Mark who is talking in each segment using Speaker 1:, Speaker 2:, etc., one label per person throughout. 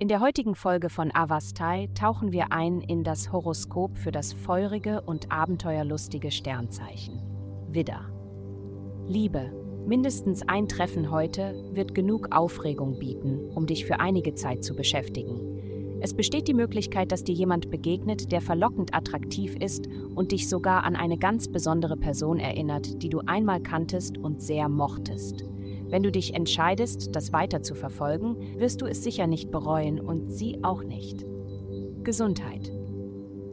Speaker 1: In der heutigen Folge von Avastai tauchen wir ein in das Horoskop für das feurige und abenteuerlustige Sternzeichen. Widder. Liebe. Mindestens ein Treffen heute wird genug Aufregung bieten, um dich für einige Zeit zu beschäftigen. Es besteht die Möglichkeit, dass dir jemand begegnet, der verlockend attraktiv ist und dich sogar an eine ganz besondere Person erinnert, die du einmal kanntest und sehr mochtest. Wenn du dich entscheidest, das weiter zu verfolgen, wirst du es sicher nicht bereuen und sie auch nicht. Gesundheit.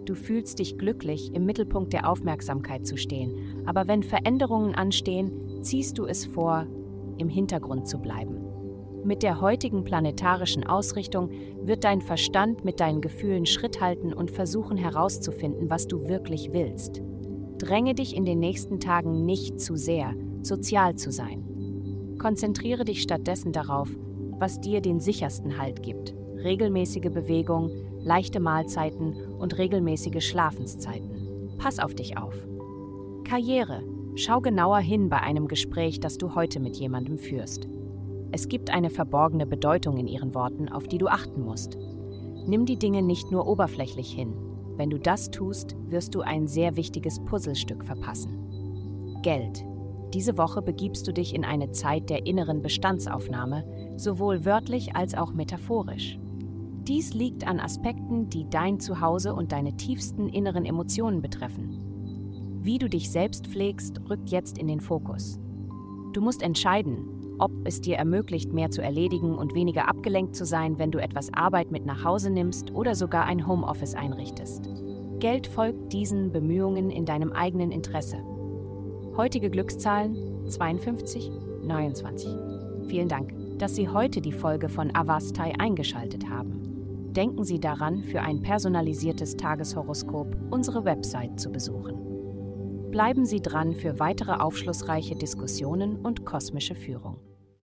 Speaker 1: Du fühlst dich glücklich, im Mittelpunkt der Aufmerksamkeit zu stehen, aber wenn Veränderungen anstehen, ziehst du es vor, im Hintergrund zu bleiben. Mit der heutigen planetarischen Ausrichtung wird dein Verstand mit deinen Gefühlen Schritt halten und versuchen herauszufinden, was du wirklich willst. Dränge dich in den nächsten Tagen nicht zu sehr, sozial zu sein. Konzentriere dich stattdessen darauf, was dir den sichersten Halt gibt. Regelmäßige Bewegung, leichte Mahlzeiten und regelmäßige Schlafenszeiten. Pass auf dich auf. Karriere. Schau genauer hin bei einem Gespräch, das du heute mit jemandem führst. Es gibt eine verborgene Bedeutung in ihren Worten, auf die du achten musst. Nimm die Dinge nicht nur oberflächlich hin. Wenn du das tust, wirst du ein sehr wichtiges Puzzlestück verpassen. Geld. Diese Woche begibst du dich in eine Zeit der inneren Bestandsaufnahme, sowohl wörtlich als auch metaphorisch. Dies liegt an Aspekten, die dein Zuhause und deine tiefsten inneren Emotionen betreffen. Wie du dich selbst pflegst, rückt jetzt in den Fokus. Du musst entscheiden, ob es dir ermöglicht, mehr zu erledigen und weniger abgelenkt zu sein, wenn du etwas Arbeit mit nach Hause nimmst oder sogar ein Homeoffice einrichtest. Geld folgt diesen Bemühungen in deinem eigenen Interesse. Heutige Glückszahlen 52, 29. Vielen Dank, dass Sie heute die Folge von Avastai eingeschaltet haben. Denken Sie daran, für ein personalisiertes Tageshoroskop unsere Website zu besuchen. Bleiben Sie dran für weitere aufschlussreiche Diskussionen und kosmische Führung.